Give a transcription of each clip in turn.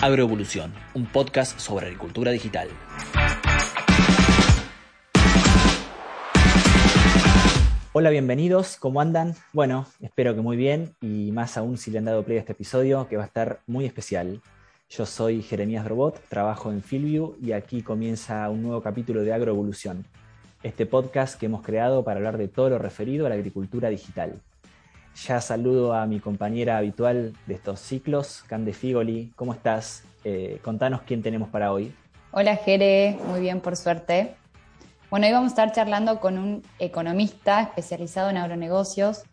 Agroevolución, un podcast sobre agricultura digital. Hola, bienvenidos, ¿cómo andan? Bueno, espero que muy bien y más aún si le han dado play a este episodio que va a estar muy especial. Yo soy Jeremías Robot, trabajo en Fieldview y aquí comienza un nuevo capítulo de Agroevolución, este podcast que hemos creado para hablar de todo lo referido a la agricultura digital. Ya saludo a mi compañera habitual de estos ciclos, Cande Figoli. ¿Cómo estás? Eh, contanos quién tenemos para hoy. Hola Jere, muy bien por suerte. Bueno, hoy vamos a estar charlando con un economista especializado en agronegocios.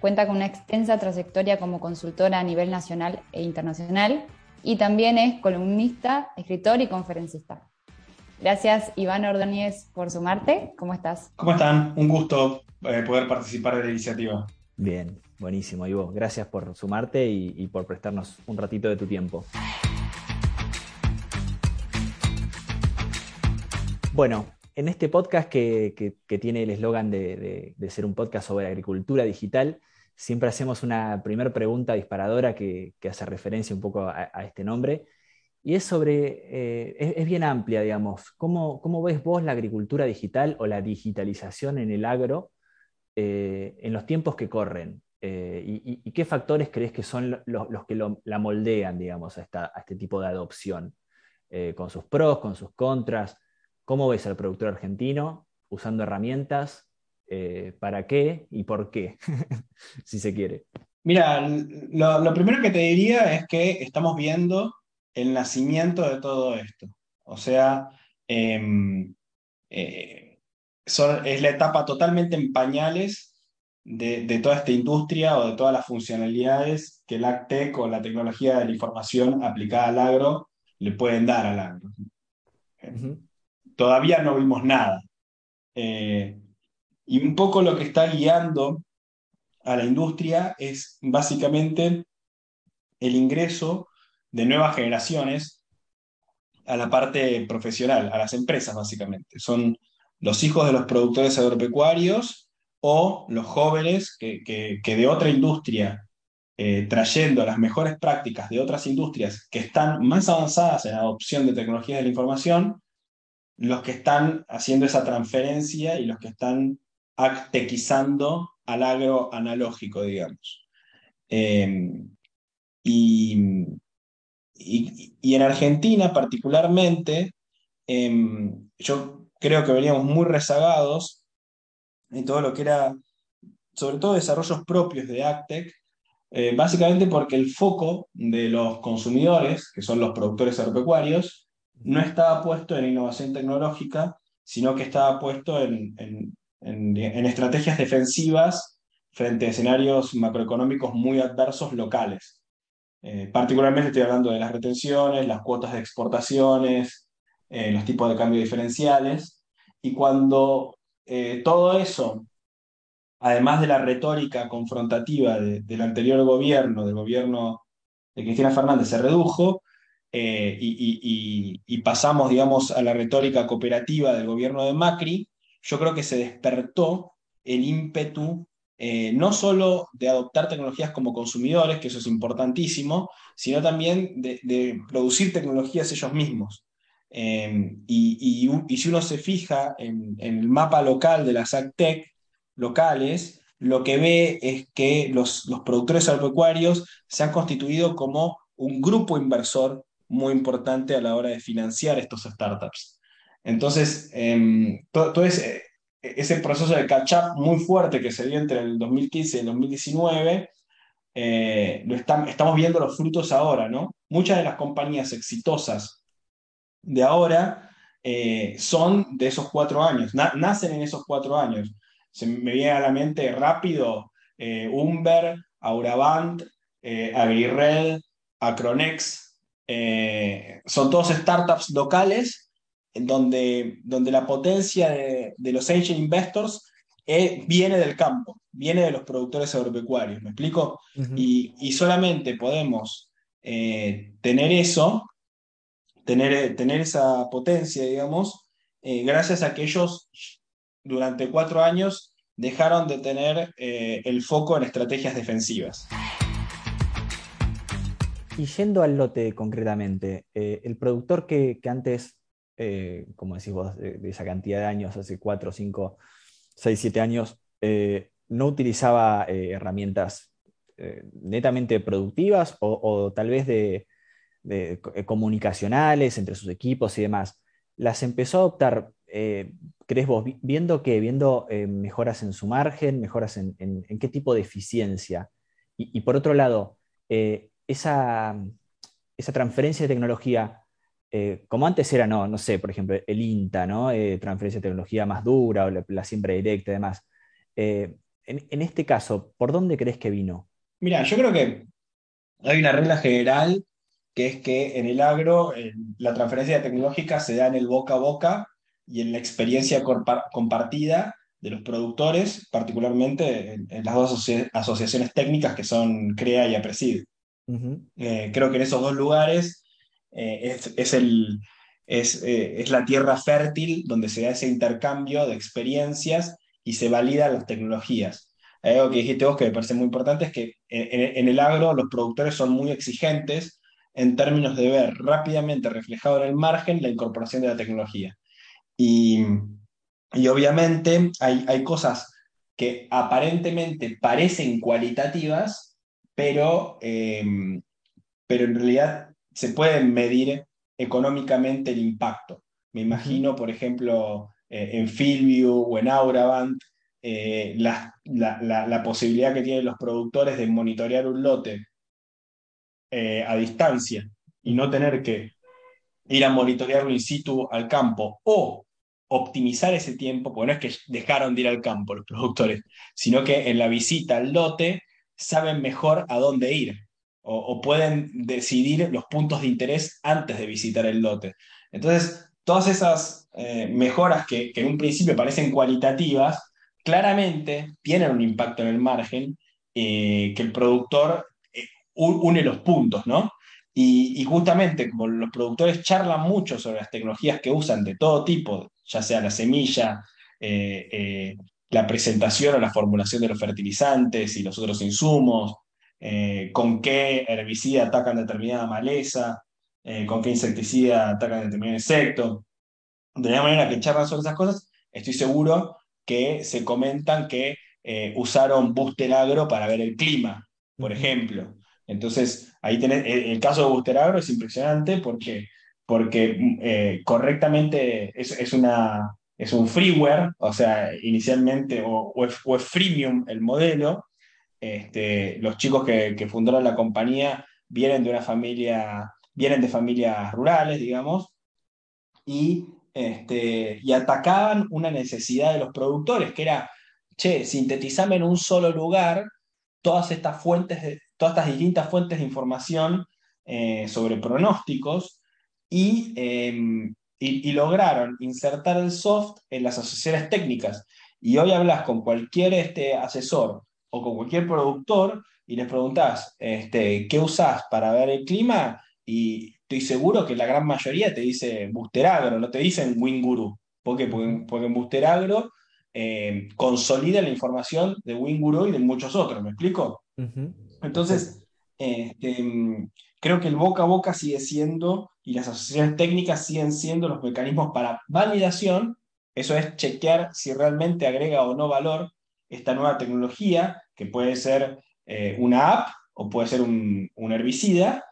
Cuenta con una extensa trayectoria como consultora a nivel nacional e internacional y también es columnista, escritor y conferencista. Gracias Iván Ordóñez por sumarte. ¿Cómo estás? ¿Cómo están? Un gusto eh, poder participar de la iniciativa. Bien, buenísimo, Ivo. Gracias por sumarte y, por prestarnos un ratito de tu tiempo. Bueno, en este podcast que, tiene el eslogan de, ser un podcast sobre agricultura digital, siempre hacemos una primera pregunta disparadora que, hace referencia un poco a, este nombre. Y es sobre, eh, es, bien amplia, digamos. ¿Cómo, ¿Cómo ves vos la agricultura digital o la digitalización en el agro eh, en los tiempos que corren? Eh, y, qué factores crees que son los, que la moldean, digamos, a, este tipo de adopción? Eh, con sus pros, con sus contras. ¿Cómo ves al productor argentino usando herramientas? ¿Para qué y por qué? si se quiere. Mira, lo, primero que te diría es que estamos viendo el nacimiento de todo esto. O sea, em, es la etapa totalmente en pañales de, toda esta industria o de todas las funcionalidades que el AgTech o la tecnología de la información aplicada al agro le pueden dar al agro. Todavía no vimos nada. Eh, y un poco lo que está guiando a la industria es básicamente el ingreso de nuevas generaciones a la parte profesional, a las empresas básicamente. Son los hijos de los productores agropecuarios o los jóvenes que, de otra industria, eh, trayendo las mejores prácticas de otras industrias que están más avanzadas en la adopción de tecnologías de la información, los que están haciendo esa transferencia y los que están actequizando al agro analógico, digamos. Em, y, en Argentina particularmente, em, yo creo que veníamos muy rezagados en todo lo que era, sobre todo desarrollos propios de Actec, eh, básicamente porque el foco de los consumidores, que son los productores agropecuarios, no estaba puesto en innovación tecnológica, sino que estaba puesto en, estrategias defensivas frente a escenarios macroeconómicos muy adversos locales. Eh, particularmente estoy hablando de las retenciones, las cuotas de exportaciones, eh, los tipos de cambio diferenciales, y cuando eh, todo eso, además de la retórica confrontativa del anterior gobierno, del gobierno de Cristina Fernández, se redujo, eh, y, pasamos, digamos, a la retórica cooperativa del gobierno de Macri, yo creo que se despertó el ímpetu no solo de adoptar tecnologías como consumidores, que eso es importantísimo, sino también de producir tecnologías ellos mismos. Em, y, si uno se fija en, el mapa local de las AgTech locales, lo que ve es que los, productores agropecuarios se han constituido como un grupo inversor muy importante a la hora de financiar estos startups. Entonces, em, todo, ese, proceso de catch-up muy fuerte que se dio entre el 2015 y el 2019, eh, lo estamos viendo los frutos ahora, ¿no? Muchas de las compañías exitosas de ahora eh, son de esos cuatro años, nacen en esos cuatro años. Se me viene a la mente rápido eh, Umber, Auravant, eh, Agrired, Acronex, eh, son todos startups locales en donde, donde la potencia de, los angel investors viene del campo, viene de los productores agropecuarios, ¿me explico? y, y, solamente podemos tener eso tener, tener esa potencia, digamos, eh, gracias a que ellos durante cuatro años dejaron de tener eh, el foco en estrategias defensivas. Y yendo al lote concretamente, eh, el productor que, antes, eh, como decís vos, de, esa cantidad de años, hace 4, 5, 6, 7 años, eh, no utilizaba herramientas netamente productivas o, tal vez de, comunicacionales entre sus equipos y demás, las empezó a adoptar, ¿crees vos, viendo que viendo mejoras en su margen, mejoras en, qué tipo de eficiencia? Y, por otro lado, esa, transferencia de tecnología, eh, como antes era, no, no sé, por ejemplo, el INTA, ¿no? Eh, transferencia de tecnología más dura o la, siembra directa y demás. Eh, en, este caso, ¿por dónde crees que vino? Mira, yo creo que hay una regla general que es que en el agro la transferencia tecnológica se da en el boca a boca y en la experiencia compartida de los productores, particularmente en, las dos asociaciones técnicas que son CREA y APRESID. Eh, creo que en esos dos lugares eh, es, el, eh, es, la tierra fértil donde se da ese intercambio de experiencias y se validan las tecnologías. algo que dijiste vos que me parece muy importante es que en, el agro los productores son muy exigentes en términos de ver rápidamente reflejado en el margen la incorporación de la tecnología. Y, y obviamente hay, hay cosas que aparentemente parecen cualitativas, pero, em, pero en realidad se puede medir económicamente el impacto. Me imagino, por ejemplo, eh, en Fieldview o en Auraband, eh, la, la, posibilidad que tienen los productores de monitorear un lote eh, a distancia y no tener que ir a monitorearlo in situ al campo o optimizar ese tiempo, porque no es que dejaron de ir al campo los productores, sino que en la visita al lote saben mejor a dónde ir o, pueden decidir los puntos de interés antes de visitar el lote. Entonces, todas esas eh, mejoras que, en un principio parecen cualitativas, claramente tienen un impacto en el margen eh, que el productor une los puntos, ¿no? Y, y, justamente como los productores charlan mucho sobre las tecnologías que usan de todo tipo, ya sea la semilla, la presentación o la formulación de los fertilizantes y los otros insumos, eh, con qué herbicida atacan determinada maleza, eh, con qué insecticida atacan determinado insecto. De la manera que charlan sobre esas cosas, estoy seguro que se comentan que eh, usaron Booster Agro para ver el clima, por ejemplo. Entonces, ahí tenés, el, caso de Booster Agro es impresionante porque, porque correctamente es, una, es un freeware, o sea, inicialmente, o, es, freemium el modelo. Este, los chicos que, fundaron la compañía vienen de una familia, vienen de familias rurales, digamos, y, este, y atacaban una necesidad de los productores, que era, che, sintetizame en un solo lugar todas estas fuentes, de, todas estas distintas fuentes de información eh, sobre pronósticos y em, y, lograron insertar el soft en las asociaciones técnicas. Y hoy hablas con cualquier este, asesor o con cualquier productor y les preguntás, este, ¿qué usás para ver el clima? Y estoy seguro que la gran mayoría te dice Busteragro, no te dicen Winguru. ¿Por qué? Porque, porque en eh, consolida la información de Winguru y de muchos otros, ¿me explico? Entonces, este, creo que el boca a boca sigue siendo y las asociaciones técnicas siguen siendo los mecanismos para validación, eso es chequear si realmente agrega o no valor esta nueva tecnología, que puede ser eh, una app o puede ser un, herbicida,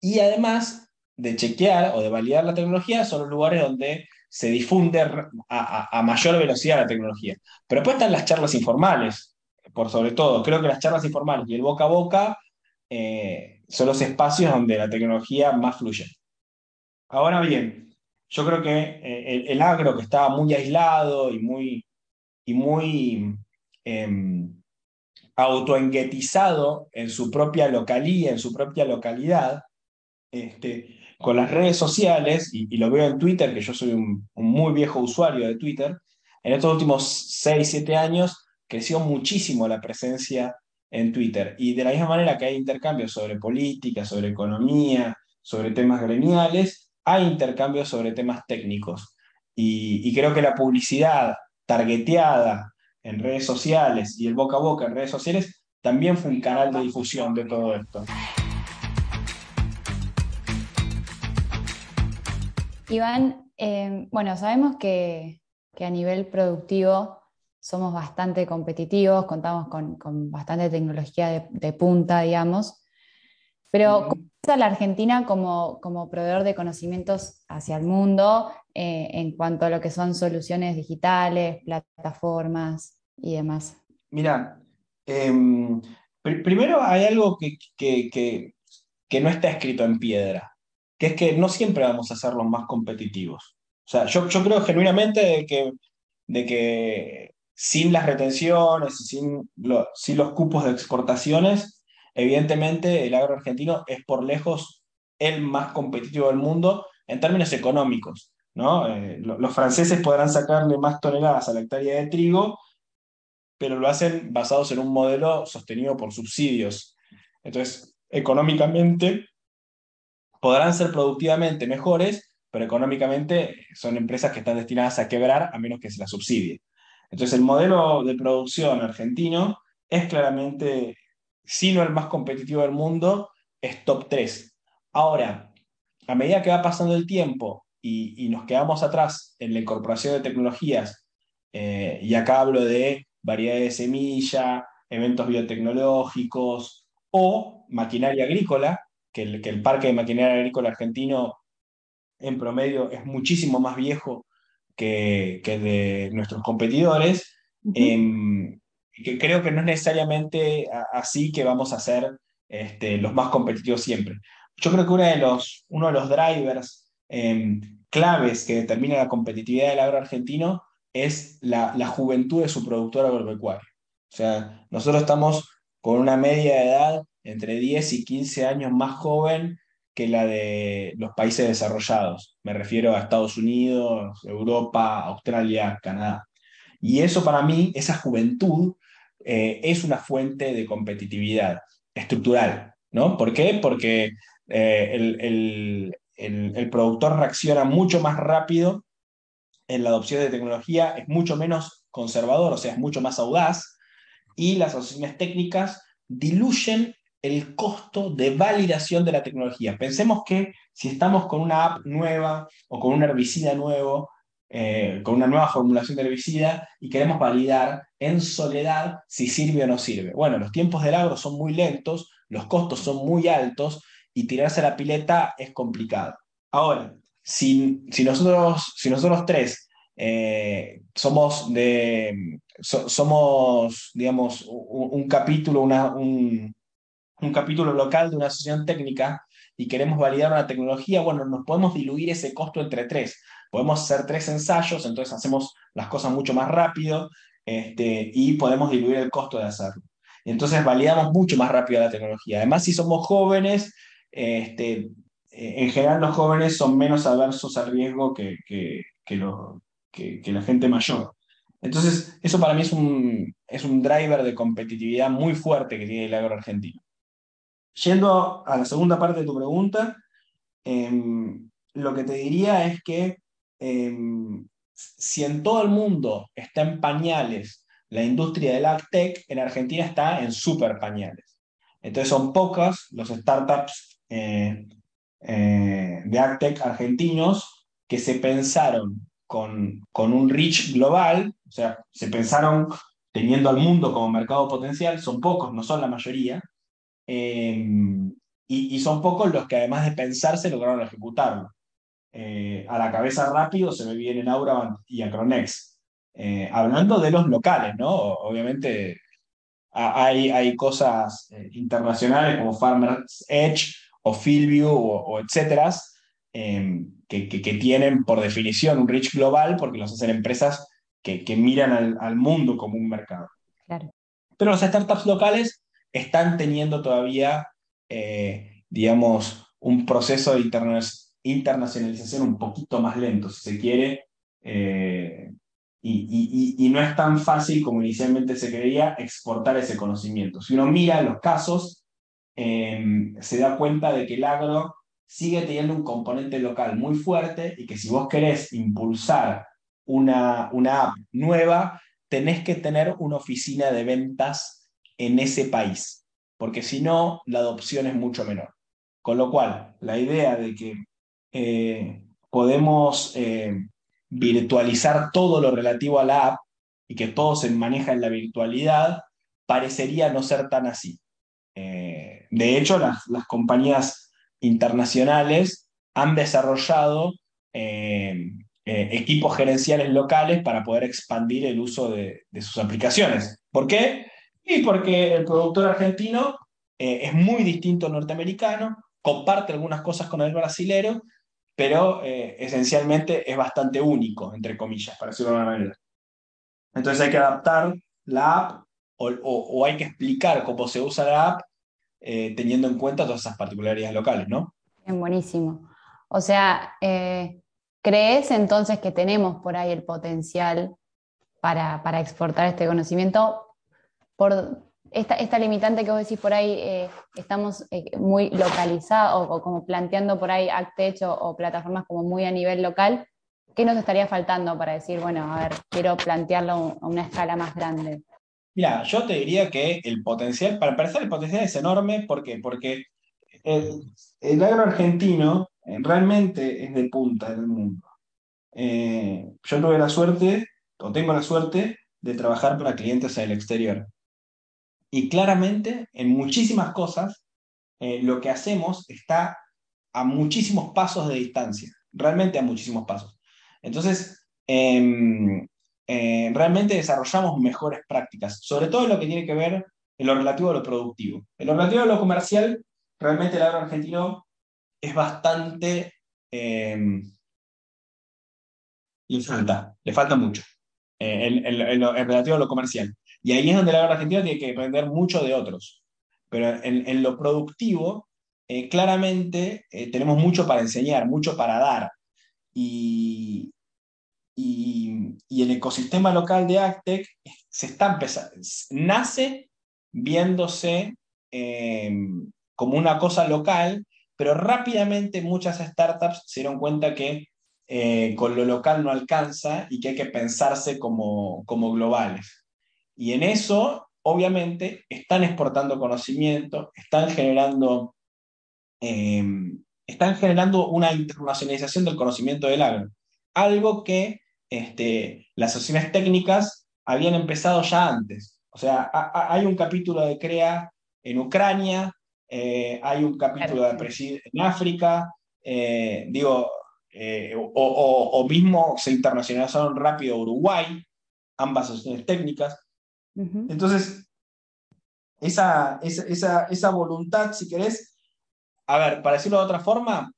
y además de chequear o de validar la tecnología son los lugares donde se difunde a, mayor velocidad la tecnología. Pero después están las charlas informales, por sobre todo. Creo que las charlas informales y el boca a boca eh, son los espacios donde la tecnología más fluye. Ahora bien, yo creo que eh, el, agro que estaba muy aislado y muy, y muy eh, autoenguetizado en su propia localía, en su propia localidad, este, con las redes sociales, y, lo veo en Twitter, que yo soy un, muy viejo usuario de Twitter, en estos últimos 6, 7 años creció muchísimo la presencia en Twitter. Y de la misma manera que hay intercambios sobre política, sobre economía, sobre temas gremiales, hay intercambios sobre temas técnicos. Y, creo que la publicidad targeteada en redes sociales y el boca a boca en redes sociales también fue un canal de difusión de todo esto. Iván, eh, bueno, sabemos que, a nivel productivo somos bastante competitivos, contamos con, bastante tecnología de, punta, digamos, pero ¿cómo está la Argentina como, proveedor de conocimientos hacia el mundo eh, en cuanto a lo que son soluciones digitales, plataformas y demás? Mira, em, primero hay algo que, que no está escrito en piedra que es que no siempre vamos a ser los más competitivos. O sea, yo, yo creo genuinamente de que, de que sin las retenciones, sin, sin los cupos de exportaciones, evidentemente el agro argentino es por lejos el más competitivo del mundo en términos económicos. ¿no? Eh, los franceses podrán sacarle más toneladas a la hectárea de trigo, pero lo hacen basados en un modelo sostenido por subsidios. Entonces, económicamente, podrán ser productivamente mejores, pero económicamente son empresas que están destinadas a quebrar a menos que se las subsidie. Entonces el modelo de producción argentino es claramente, si no el más competitivo del mundo, es top 3. Ahora, a medida que va pasando el tiempo y, nos quedamos atrás en la incorporación de tecnologías, eh, y acá hablo de variedades de semilla, eventos biotecnológicos o maquinaria agrícola, que el, parque de maquinaria agrícola argentino en promedio es muchísimo más viejo que, que de nuestros competidores, em, que creo que no es necesariamente así que vamos a ser este, los más competitivos siempre. Yo creo que uno de los, uno de los drivers em, claves que determina la competitividad del agro argentino es la, la juventud de su productor agropecuario. O sea, nosotros estamos con una media de edad entre 10 y 15 años más joven que la de los países desarrollados. Me refiero a Estados Unidos, Europa, Australia, Canadá. Y eso para mí, esa juventud, eh, es una fuente de competitividad estructural. ¿no? ¿Por qué? Porque eh, el, el productor reacciona mucho más rápido en la adopción de tecnología, es mucho menos conservador, o sea, es mucho más audaz, y las asociaciones técnicas diluyen el costo de validación de la tecnología. Pensemos que si estamos con una app nueva o con un herbicida nuevo, eh, con una nueva formulación de herbicida y queremos validar en soledad si sirve o no sirve. Bueno, los tiempos del agro son muy lentos, los costos son muy altos y tirarse a la pileta es complicado. Ahora, si, nosotros, si nosotros tres eh, somos de somos digamos un, capítulo una, un, un capítulo local de una asociación técnica y queremos validar una tecnología, bueno, nos podemos diluir ese costo entre tres. Podemos hacer tres ensayos, entonces hacemos las cosas mucho más rápido este, y podemos diluir el costo de hacerlo. Entonces validamos mucho más rápido la tecnología. Además, si somos jóvenes, este, en general los jóvenes son menos aversos al riesgo que, que, que, la gente mayor. Entonces, eso para mí es un, es un driver de competitividad muy fuerte que tiene el agro argentino. Yendo a la segunda parte de tu pregunta, em, lo que te diría es que em, si en todo el mundo está en pañales la industria del AgTech, en Argentina está en super pañales. Entonces son pocas los startups eh, eh, de AgTech argentinos que se pensaron con, con un reach global, o sea, se pensaron teniendo al mundo como mercado potencial, son pocos, no son la mayoría, Em, y, son pocos los que además de pensarse lograron ejecutarlo. Eh, a la cabeza rápido se me vienen Aura y Acronex. Eh, hablando de los locales, ¿no? Obviamente hay, hay cosas eh, internacionales como Farmers Edge o Fieldview o, etcétera, em, que, que, tienen por definición un reach global porque los hacen empresas que, que miran al, al, mundo como un mercado. Claro. Pero las startups locales están teniendo todavía, eh, digamos, un proceso de internacionalización un poquito más lento, si se quiere, eh, y, no es tan fácil como inicialmente se creía exportar ese conocimiento. Si uno mira los casos, em, se da cuenta de que el agro sigue teniendo un componente local muy fuerte y que si vos querés impulsar una, una app nueva, tenés que tener una oficina de ventas en ese país, porque si no, la adopción es mucho menor. Con lo cual, la idea de que eh, podemos eh, virtualizar todo lo relativo a la app y que todo se maneja en la virtualidad, parecería no ser tan así. Eh, de hecho, las, compañías internacionales han desarrollado equipos gerenciales locales para poder expandir el uso de, de, sus aplicaciones. ¿Por qué? Y porque el productor argentino es muy distinto al norteamericano, comparte algunas cosas con el brasilero, pero eh, esencialmente es bastante único, entre comillas, para decirlo de alguna manera. Entonces hay que adaptar la app o, hay que explicar cómo se usa la app eh, teniendo en cuenta todas esas particularidades locales, ¿no? Bien, buenísimo. O sea, eh, ¿crees entonces que tenemos por ahí el potencial para, para exportar este conocimiento por, esta, limitante que vos decís por ahí, eh, estamos eh, muy localizados o, como planteando por ahí Actech o, o, plataformas como muy a nivel local, ¿qué nos estaría faltando para decir, bueno, a ver, quiero plantearlo a una escala más grande? Mira, yo te diría que el potencial, para empezar, el potencial es enorme, ¿por qué? Porque el, agro argentino eh, realmente es de punta en el mundo. yo tuve la suerte, o tengo la suerte, de trabajar para clientes en el exterior. Y claramente, en muchísimas cosas, eh, lo que hacemos está a muchísimos pasos de distancia, realmente a muchísimos pasos. Entonces, em, eh, realmente desarrollamos mejores prácticas, sobre todo en lo que tiene que ver en lo relativo a lo productivo. En lo relativo a lo comercial, realmente el agro argentino es bastante... Em, le falta, le falta mucho eh, en, lo, en relativo a lo comercial. Y ahí es donde la argentina tiene que aprender mucho de otros. Pero en, lo productivo, eh, claramente eh, tenemos mucho para enseñar, mucho para dar. Y, y, el ecosistema local de Actec se está empezando, nace viéndose em, como una cosa local, pero rápidamente muchas startups se dieron cuenta que eh, con lo local no alcanza y que hay que pensarse como, como globales. Y en eso, obviamente, están exportando conocimiento, están generando, em, están generando una internacionalización del conocimiento del agro. Algo que este, las asociaciones técnicas habían empezado ya antes. O sea, hay un capítulo de CREA en Ucrania, eh, hay un capítulo de Presid en África, eh, digo, eh, o, o, mismo se internacionalizaron rápido Uruguay, ambas asociaciones técnicas. Entonces, esa, esa, voluntad, si querés, a ver, para decirlo de otra forma,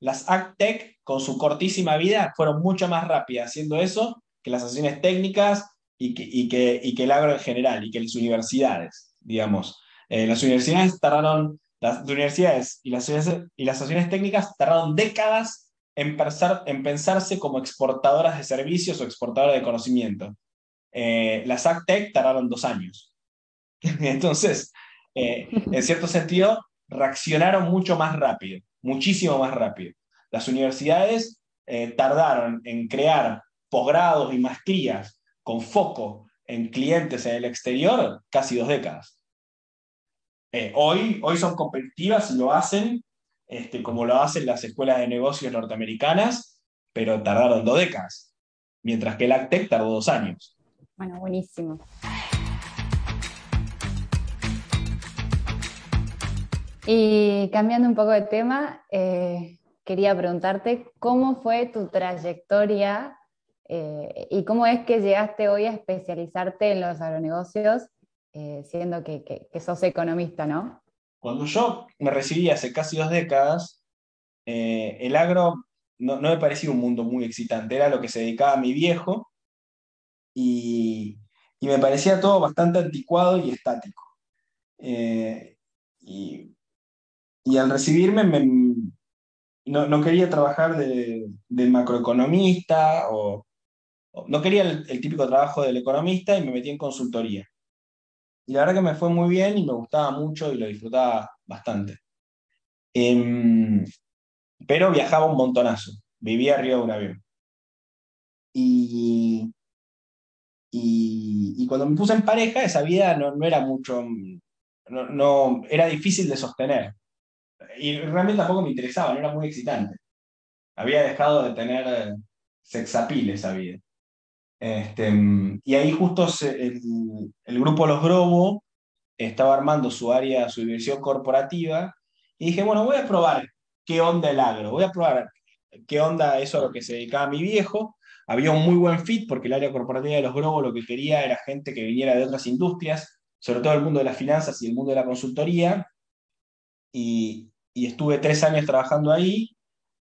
las AgTech con su cortísima vida fueron mucho más rápidas haciendo eso que las asociaciones técnicas y que, que, que el agro en general y que las universidades, digamos. Eh, las universidades tardaron, las universidades y las, y las asociaciones técnicas tardaron décadas en, pensar, en pensarse como exportadoras de servicios o exportadoras de conocimiento. Eh, las AgTech tardaron dos años. Entonces, eh, en cierto sentido, reaccionaron mucho más rápido, muchísimo más rápido. Las universidades eh, tardaron en crear posgrados y maestrías con foco en clientes en el exterior casi dos décadas. hoy, hoy son competitivas y lo hacen este, como lo hacen las escuelas de negocios norteamericanas, pero tardaron dos décadas, mientras que el AgTech tardó dos años. Bueno, buenísimo. Y cambiando un poco de tema, eh, quería preguntarte cómo fue tu trayectoria eh, y cómo es que llegaste hoy a especializarte en los agronegocios, eh, siendo que, sos economista, ¿no? Cuando yo me recibí hace casi dos décadas, el agro no, no, me parecía un mundo muy excitante, era lo que se dedicaba a mi viejo, y, me parecía todo bastante anticuado y estático. Eh, y, al recibirme no, quería trabajar de, macroeconomista o, no quería el, típico trabajo del economista y me metí en consultoría. Y la verdad que me fue muy bien y me gustaba mucho y lo disfrutaba bastante. Em, pero viajaba un montonazo, vivía arriba de un avión. Y, y, cuando me puse en pareja, esa vida no, no era mucho, no, no, era difícil de sostener. Y realmente tampoco me interesaba, no era muy excitante. había dejado de tener sexapil esa vida. Este, y ahí justo el, el, grupo Los Grobo estaba armando su área, su diversión corporativa, y dije, bueno, voy a probar qué onda el agro, voy a probar qué onda eso a lo que se dedicaba mi viejo. Había un muy buen fit porque el área corporativa de los Grobo lo que quería era gente que viniera de otras industrias, sobre todo el mundo de las finanzas y el mundo de la consultoría. Y, estuve tres años trabajando ahí.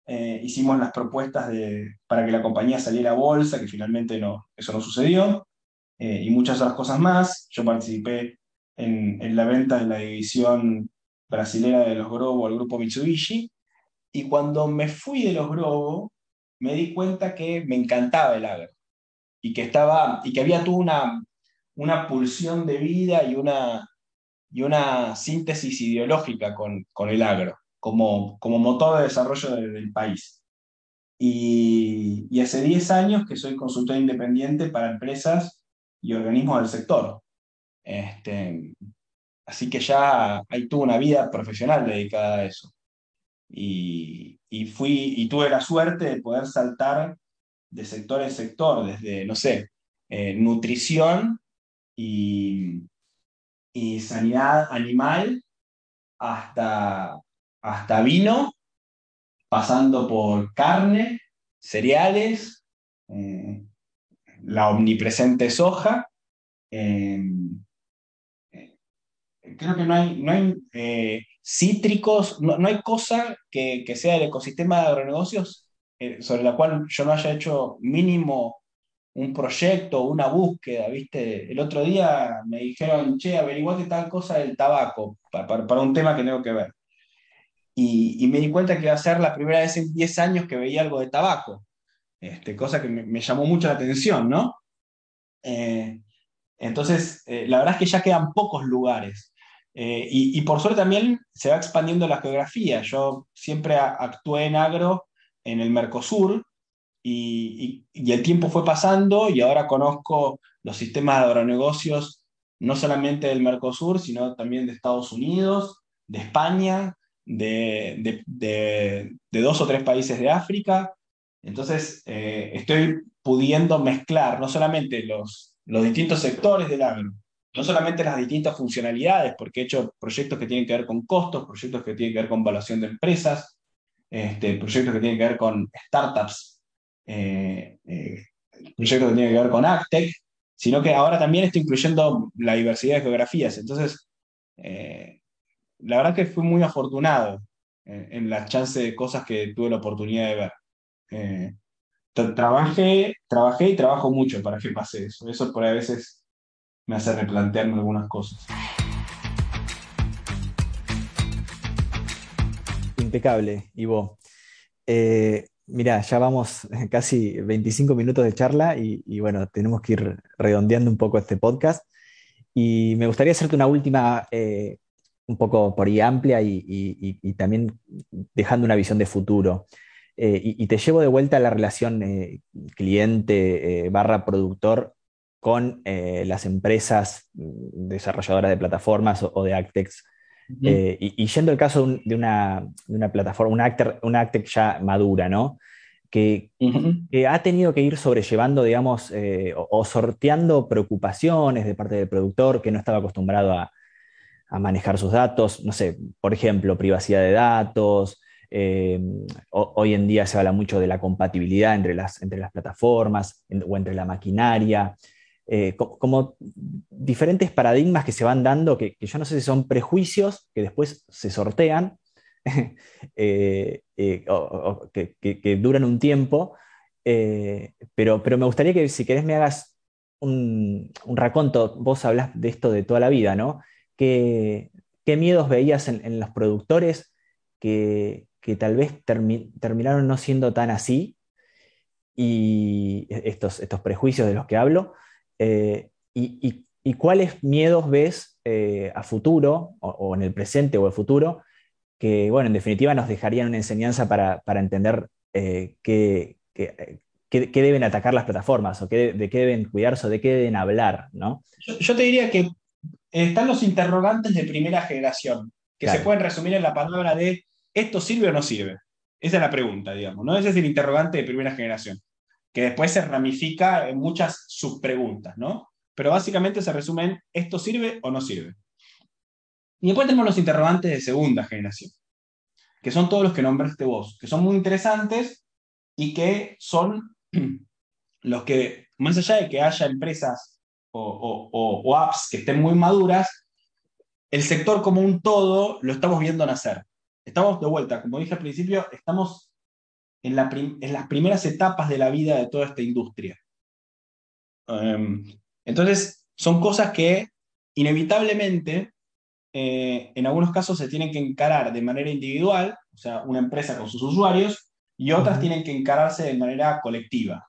Eh, hicimos las propuestas de, para que la compañía saliera a bolsa, que finalmente no, eso no sucedió, eh, y muchas otras cosas más. Yo participé en, en la venta de la división brasilera de los Grobo al grupo Mitsubishi, y cuando me fui de los Grobo, me di cuenta que me encantaba el agro y que, estaba, y que había toda una, una pulsión de vida y una, y una síntesis ideológica con, con el agro como, como motor de desarrollo del país. Y, y, hace 10 años que soy consultor independiente para empresas y organismos del sector. Este, así que ya ahí tuve una vida profesional dedicada a eso. Y, y, fui, y tuve la suerte de poder saltar de sector en sector, desde, no sé, eh, nutrición y, y sanidad animal hasta, hasta vino, pasando por carne, cereales, eh, la omnipresente soja. Eh, creo que no hay, no hay eh, cítricos, no, hay cosa que, que, sea el ecosistema de agronegocios sobre la cual yo no haya hecho mínimo un proyecto, una búsqueda, ¿viste? El otro día me dijeron, che, averiguate tal cosa del tabaco, para, para, un tema que tengo que ver. Y, y, me di cuenta que iba a ser la primera vez en 10 años que veía algo de tabaco, este, cosa que me, llamó mucho la atención, ¿no? Eh, entonces, eh, la verdad es que ya quedan pocos lugares. Eh, y, por suerte también se va expandiendo la geografía. Yo siempre actué en agro en el Mercosur, y, el tiempo fue pasando y ahora conozco los sistemas de agronegocios no solamente del Mercosur, sino también de Estados Unidos, de España, de, dos o tres países de África. Entonces, eh, estoy pudiendo mezclar no solamente los, los distintos sectores del agro, no solamente las distintas funcionalidades, porque he hecho proyectos que tienen que ver con costos, proyectos que tienen que ver con evaluación de empresas, este, proyectos que tienen que ver con startups eh, eh, proyecto que tiene que ver con Actec, sino que ahora también estoy incluyendo la diversidad de geografías. Entonces, eh, la verdad que fui muy afortunado en la chance de cosas que tuve la oportunidad de ver. Trabajé, trabajé y trabajo mucho para que pase eso. Eso por a veces me hace replantearme algunas cosas. Impecable, Ivo. Eh, Mira, ya vamos casi 25 minutos de charla y, bueno, tenemos que ir redondeando un poco este podcast. Y me gustaría hacerte una última, eh, un poco por ahí amplia y, también dejando una visión de futuro. Eh, y, te llevo de vuelta a la relación eh, cliente barra productor con las empresas mm, desarrolladoras de plataformas o, o de Actex eh, y, yendo al caso de una, plataforma, una Actec, una ya madura, ¿no? Que, ha tenido que ir sobrellevando, digamos, eh, o, sorteando preocupaciones de parte del productor que no estaba acostumbrado a, manejar sus datos, no sé, por ejemplo, privacidad de datos. Eh, hoy en día se habla mucho de la compatibilidad entre las, entre las plataformas o entre la maquinaria. Eh, como, diferentes paradigmas que se van dando, que, yo no sé si son prejuicios que después se sortean, eh, eh, o, que, duran un tiempo, pero, pero me gustaría que si querés me hagas un, un, raconto, vos hablas de esto de toda la vida, ¿no? ¿Qué, qué miedos veías en, los productores que, tal vez terminaron no siendo tan así? Y estos, estos prejuicios de los que hablo, eh, y, cuáles miedos ves eh, a futuro, o, en el presente o el futuro, que, bueno, en definitiva nos dejarían una enseñanza para, entender eh, qué, deben atacar las plataformas, o de qué deben cuidarse, o de qué deben hablar, ¿no? Yo, te diría que están los interrogantes de primera generación, que se pueden resumir en la palabra de ¿esto sirve o no sirve? Esa es la pregunta, digamos, ¿no? Ese es el interrogante de primera generación, que después se ramifica en muchas subpreguntas, ¿no? Pero básicamente se resume en ¿esto sirve o no sirve? Y después tenemos los interrogantes de segunda generación, que son todos los que nombraste vos, que son muy interesantes y que son los que, más allá de que haya empresas o, apps que estén muy maduras, el sector como un todo lo estamos viendo nacer. Estamos de vuelta, como dije al principio, estamos en, las primeras etapas de la vida de toda esta industria. Em, entonces, son cosas que inevitablemente eh, en algunos casos se tienen que encarar de manera individual, o sea, una empresa con sus usuarios, y otras tienen que encararse de manera colectiva.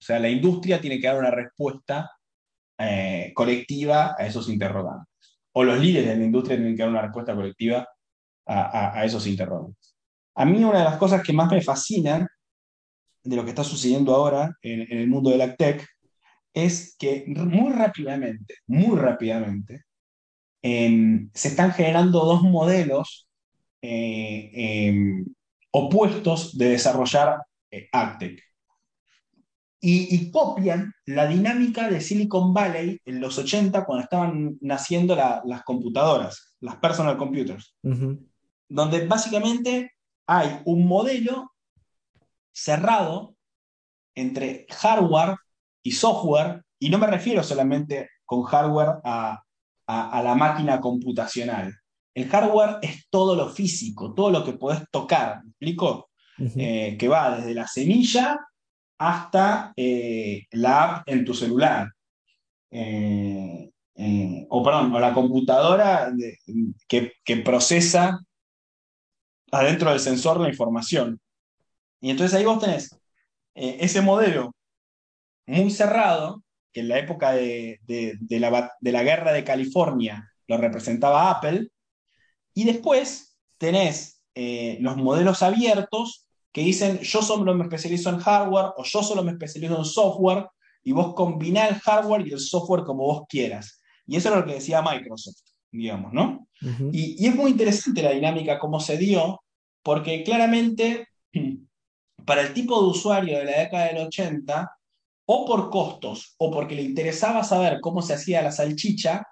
O sea, la industria tiene que dar una respuesta eh, colectiva a esos interrogantes. O los líderes de la industria tienen que dar una respuesta colectiva a, esos interrogantes. A mí una de las cosas que más me fascinan de lo que está sucediendo ahora en, el mundo de la tech es que muy rápidamente, muy rápidamente, se están generando dos modelos eh, em, opuestos de desarrollar eh, AgTech. Y, copian la dinámica de Silicon Valley en los 80 cuando estaban naciendo las computadoras, las personal computers, donde básicamente hay un modelo cerrado entre hardware y software, y no me refiero solamente con hardware a a, la máquina computacional. El hardware es todo lo físico, todo lo que podés tocar, ¿me explico? Eh, que va desde la semilla hasta eh, la app en tu celular. Eh, o perdón, o la computadora que, que, procesa adentro del sensor la información. Y entonces ahí vos tenés ese modelo muy cerrado que en la época de, la, guerra de California lo representaba Apple, y después tenés eh, los modelos abiertos que dicen yo solo me especializo en hardware o yo solo me especializo en software y vos combinás el hardware y el software como vos quieras. Y eso es lo que decía Microsoft, digamos, ¿no? y, y, es muy interesante la dinámica como se dio, porque claramente para el tipo de usuario de la década del 80, o por costos o porque le interesaba saber cómo se hacía la salchicha,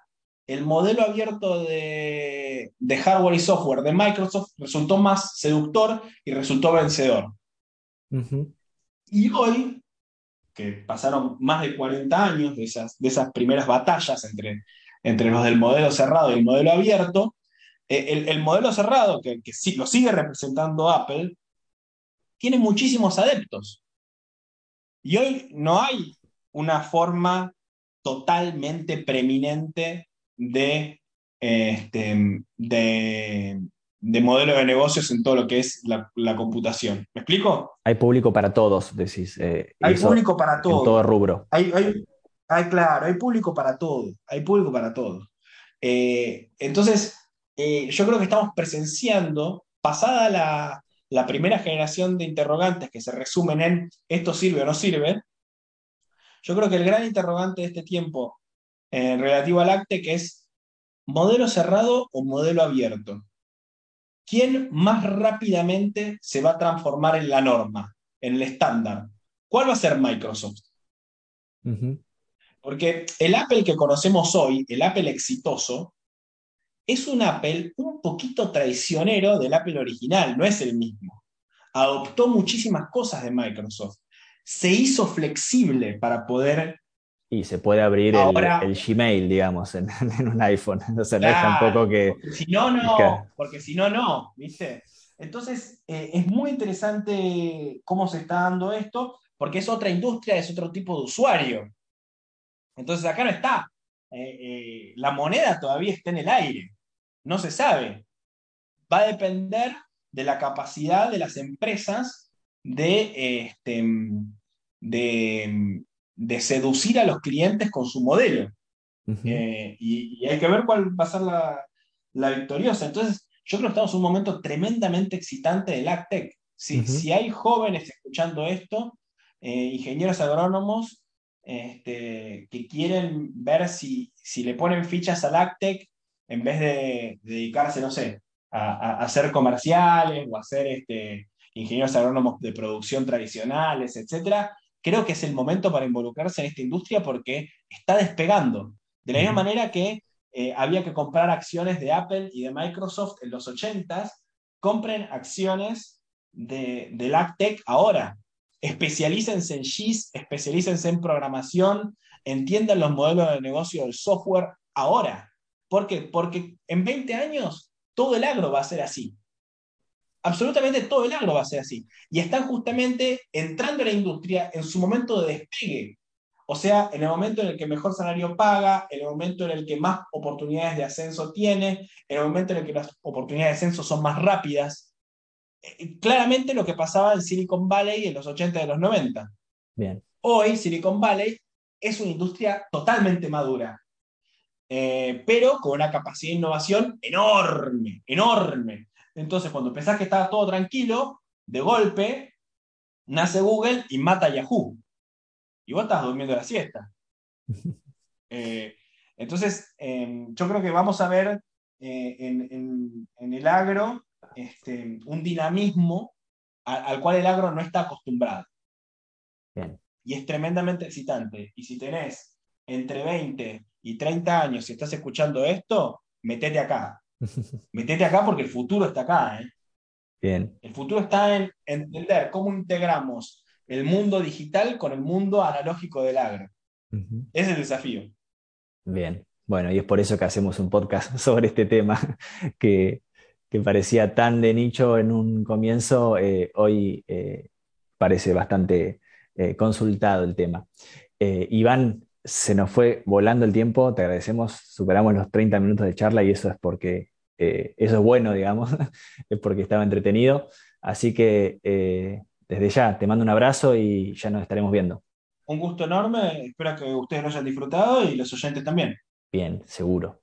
el modelo abierto de, hardware y software de Microsoft resultó más seductor y resultó vencedor. Y hoy, que pasaron más de 40 años de esas, de esas primeras batallas entre, entre los del modelo cerrado y el modelo abierto, eh, el, modelo cerrado, que, que sí, lo sigue representando Apple, tiene muchísimos adeptos. Y hoy no hay una forma totalmente preeminente de, este, de, modelo de negocios en todo lo que es la, computación. ¿Me explico? Hay público para todos, decís. Eh, hay público para todos. En todo rubro. Hay, claro, hay público para todo. Hay público para todo. Eh, entonces, eh, yo creo que estamos presenciando, pasada la, primera generación de interrogantes que se resumen en esto sirve o no sirve, yo creo que el gran interrogante de este tiempo eh, relativo al ACTE que es modelo cerrado o modelo abierto. ¿Quién más rápidamente se va a transformar en la norma, en el estándar? ¿Cuál va a ser Microsoft? Porque el Apple que conocemos hoy, el Apple exitoso, es un Apple un poquito traicionero del Apple original, no es el mismo. Adoptó muchísimas cosas de Microsoft. Se hizo flexible para poder... Y se puede abrir el, Gmail, digamos, en, un iPhone. Entonces no es tampoco que... si no, no. Porque si no, no. ¿Viste? Entonces, eh, es muy interesante cómo se está dando esto, porque es otra industria, es otro tipo de usuario. Entonces, acá no está. Eh, eh, la moneda todavía está en el aire no se sabe. Va a depender de la capacidad de las empresas de, este, de, seducir a los clientes con su modelo. Eh, y, hay que ver cuál va a ser la, victoriosa. Entonces, yo creo que estamos en un momento tremendamente excitante del AgTech. Si, si hay jóvenes escuchando esto, eh, ingenieros agrónomos, este, que quieren ver si, si le ponen fichas al AgTech en vez de dedicarse, no sé, a, hacer comerciales o a hacer este, ingenieros agrónomos de producción tradicionales, etcétera, creo que es el momento para involucrarse en esta industria porque está despegando. De la misma manera que eh, había que comprar acciones de Apple y de Microsoft en los 80s, compren acciones de, de LabTech ahora. Especialícense en GIS, especialícense en programación, entiendan los modelos de negocio del software ahora. ¿Por qué? Porque en 20 años todo el agro va a ser así. Absolutamente todo el agro va a ser así. Y están justamente entrando a la industria en su momento de despegue. O sea, en el momento en el que mejor salario paga, en el momento en el que más oportunidades de ascenso tiene, en el momento en el que las oportunidades de ascenso son más rápidas. Eh, claramente lo que pasaba en Silicon Valley en los 80 y los 90. Bien. Hoy Silicon Valley es una industria totalmente madura, eh, pero con una capacidad de innovación enorme, enorme. Entonces, cuando pensás que estaba todo tranquilo, de golpe nace Google y mata a Yahoo. Y vos estás durmiendo la siesta. Eh, entonces, em, yo creo que vamos a ver eh, en, el agro este, un dinamismo al, cual el agro no está acostumbrado. Y es tremendamente excitante. Y si tenés entre 20 y 30 años y estás escuchando esto, metete acá. Metete acá porque el futuro está acá. ¿eh? Bien. El futuro está en entender cómo integramos el mundo digital con el mundo analógico del agro. Ese es el desafío. Bien. Bueno, y es por eso que hacemos un podcast sobre este tema que, parecía tan de nicho en un comienzo, eh, hoy eh, parece bastante eh, consultado el tema. Iván, se nos fue volando el tiempo, te agradecemos, superamos los 30 minutos de charla y eso es porque, eso es bueno, digamos, es porque estaba entretenido. Así que desde ya te mando un abrazo y ya nos estaremos viendo. Un gusto enorme, espero que ustedes lo hayan disfrutado y los oyentes también. Bien, seguro.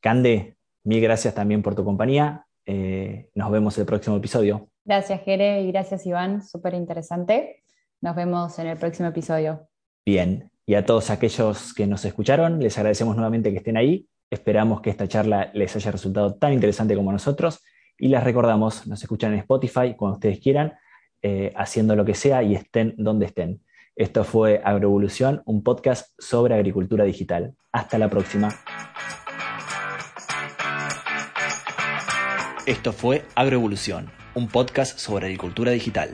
Cande, mil gracias también por tu compañía. Eh, nos vemos el próximo episodio. Gracias, Jere, y gracias, Iván. Súper interesante. Nos vemos en el próximo episodio. Bien, y a todos aquellos que nos escucharon, les agradecemos nuevamente que estén ahí. Esperamos que esta charla les haya resultado tan interesante como nosotros. Y les recordamos, nos escuchan en Spotify cuando ustedes quieran, eh, haciendo lo que sea y estén donde estén. Esto fue Agroevolución, un podcast sobre agricultura digital. Hasta la próxima. Esto fue Agroevolución, un podcast sobre agricultura digital.